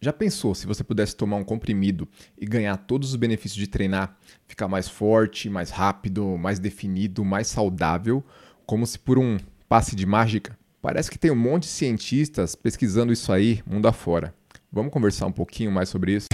Já pensou se você pudesse tomar um comprimido e ganhar todos os benefícios de treinar, ficar mais forte, mais rápido, mais definido, mais saudável, como se por um passe de mágica? Parece que tem um monte de cientistas pesquisando isso aí mundo afora. Vamos conversar um pouquinho mais sobre isso?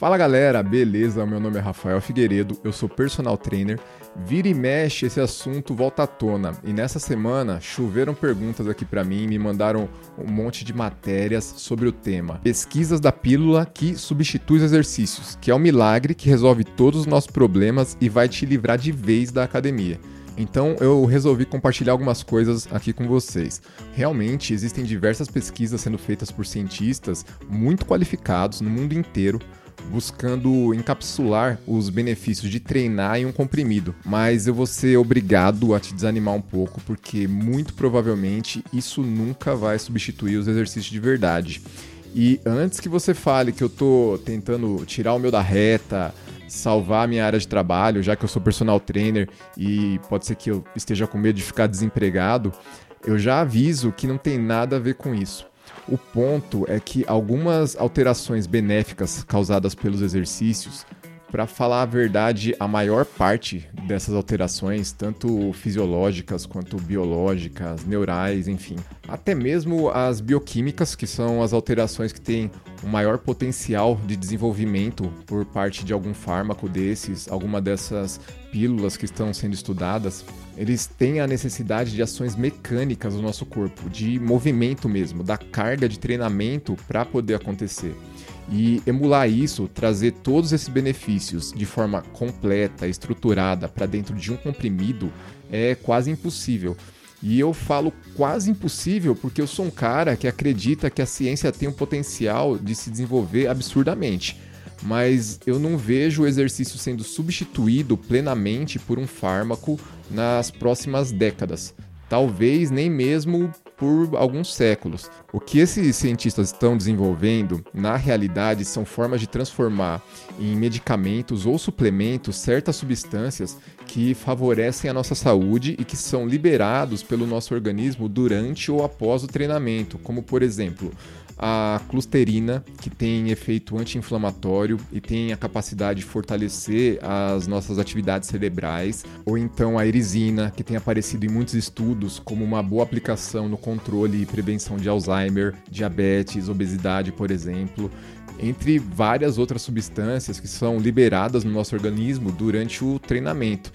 Fala galera, beleza? Meu nome é Rafael Figueiredo, eu sou personal trainer. Vira e mexe, esse assunto volta à tona. E nessa semana choveram perguntas aqui para mim, me mandaram um monte de matérias sobre o tema. Pesquisas da pílula que substitui os exercícios, que é um milagre que resolve todos os nossos problemas e vai te livrar de vez da academia. Então eu resolvi compartilhar algumas coisas aqui com vocês. Realmente existem diversas pesquisas sendo feitas por cientistas muito qualificados no mundo inteiro buscando encapsular os benefícios de treinar em um comprimido, mas eu vou ser obrigado a te desanimar um pouco porque muito provavelmente isso nunca vai substituir os exercícios de verdade. E antes que você fale que eu tô tentando tirar o meu da reta, salvar a minha área de trabalho, já que eu sou personal trainer e pode ser que eu esteja com medo de ficar desempregado, eu já aviso que não tem nada a ver com isso. O ponto é que algumas alterações benéficas causadas pelos exercícios, para falar a verdade, a maior parte dessas alterações, tanto fisiológicas quanto biológicas, neurais, enfim, até mesmo as bioquímicas, que são as alterações que têm um maior potencial de desenvolvimento por parte de algum fármaco desses, alguma dessas pílulas que estão sendo estudadas, eles têm a necessidade de ações mecânicas do nosso corpo, de movimento mesmo, da carga de treinamento para poder acontecer. E emular isso, trazer todos esses benefícios de forma completa, estruturada para dentro de um comprimido é quase impossível. E eu falo quase impossível porque eu sou um cara que acredita que a ciência tem um potencial de se desenvolver absurdamente. Mas eu não vejo o exercício sendo substituído plenamente por um fármaco nas próximas décadas. Talvez nem mesmo por alguns séculos. O que esses cientistas estão desenvolvendo, na realidade, são formas de transformar em medicamentos ou suplementos certas substâncias que favorecem a nossa saúde e que são liberados pelo nosso organismo durante ou após o treinamento, como por exemplo, a clusterina, que tem efeito anti-inflamatório e tem a capacidade de fortalecer as nossas atividades cerebrais, ou então a erisina, que tem aparecido em muitos estudos como uma boa aplicação no controle e prevenção de Alzheimer, diabetes, obesidade, por exemplo entre várias outras substâncias que são liberadas no nosso organismo durante o treinamento.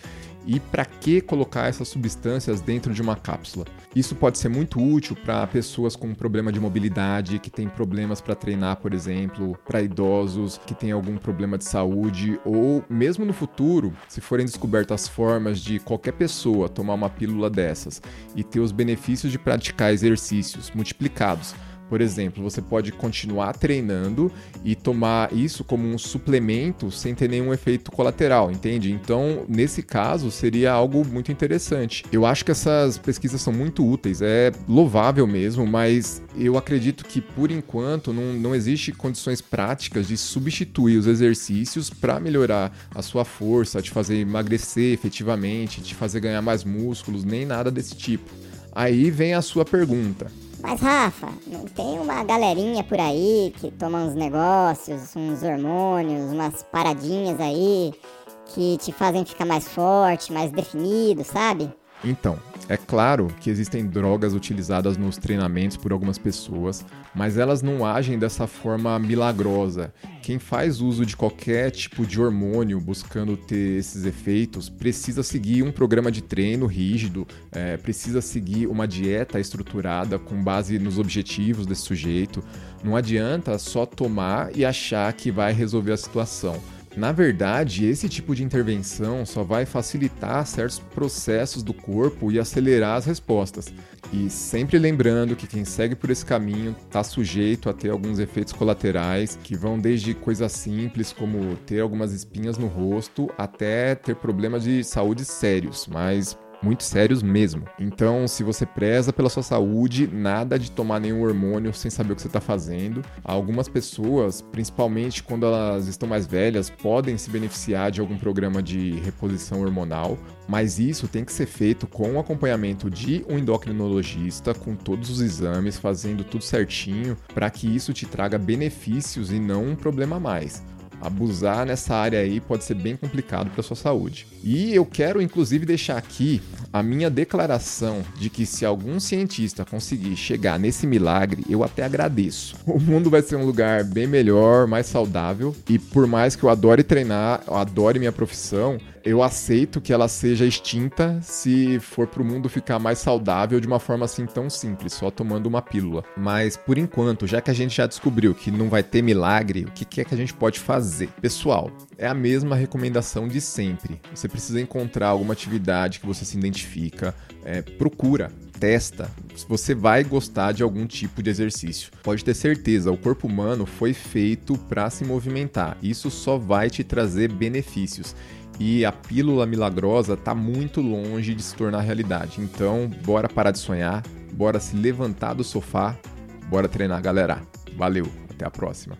E para que colocar essas substâncias dentro de uma cápsula? Isso pode ser muito útil para pessoas com problema de mobilidade, que têm problemas para treinar, por exemplo, para idosos que têm algum problema de saúde, ou mesmo no futuro, se forem descobertas formas de qualquer pessoa tomar uma pílula dessas e ter os benefícios de praticar exercícios multiplicados por exemplo, você pode continuar treinando e tomar isso como um suplemento sem ter nenhum efeito colateral, entende? Então, nesse caso, seria algo muito interessante. Eu acho que essas pesquisas são muito úteis, é louvável mesmo, mas eu acredito que por enquanto não, não existe condições práticas de substituir os exercícios para melhorar a sua força, te fazer emagrecer efetivamente, te fazer ganhar mais músculos, nem nada desse tipo. Aí vem a sua pergunta. Mas Rafa, não tem uma galerinha por aí que toma uns negócios, uns hormônios, umas paradinhas aí que te fazem ficar mais forte, mais definido, sabe? Então, é claro que existem drogas utilizadas nos treinamentos por algumas pessoas, mas elas não agem dessa forma milagrosa. Quem faz uso de qualquer tipo de hormônio buscando ter esses efeitos precisa seguir um programa de treino rígido, é, precisa seguir uma dieta estruturada com base nos objetivos desse sujeito. Não adianta só tomar e achar que vai resolver a situação. Na verdade, esse tipo de intervenção só vai facilitar certos processos do corpo e acelerar as respostas. E sempre lembrando que quem segue por esse caminho está sujeito a ter alguns efeitos colaterais que vão desde coisas simples como ter algumas espinhas no rosto até ter problemas de saúde sérios, mas muito sérios mesmo. Então, se você preza pela sua saúde, nada de tomar nenhum hormônio sem saber o que você está fazendo. Algumas pessoas, principalmente quando elas estão mais velhas, podem se beneficiar de algum programa de reposição hormonal, mas isso tem que ser feito com o acompanhamento de um endocrinologista, com todos os exames, fazendo tudo certinho, para que isso te traga benefícios e não um problema a mais abusar nessa área aí pode ser bem complicado para sua saúde. E eu quero inclusive deixar aqui a minha declaração de que se algum cientista conseguir chegar nesse milagre, eu até agradeço. O mundo vai ser um lugar bem melhor, mais saudável e por mais que eu adore treinar, eu adore minha profissão, eu aceito que ela seja extinta se for para o mundo ficar mais saudável de uma forma assim tão simples, só tomando uma pílula. Mas por enquanto, já que a gente já descobriu que não vai ter milagre, o que é que a gente pode fazer? Pessoal, é a mesma recomendação de sempre. Você precisa encontrar alguma atividade que você se identifica, é, procura, testa, você vai gostar de algum tipo de exercício. Pode ter certeza, o corpo humano foi feito para se movimentar. Isso só vai te trazer benefícios e a pílula milagrosa está muito longe de se tornar realidade. Então, bora parar de sonhar, bora se levantar do sofá, bora treinar, galera. Valeu, até a próxima.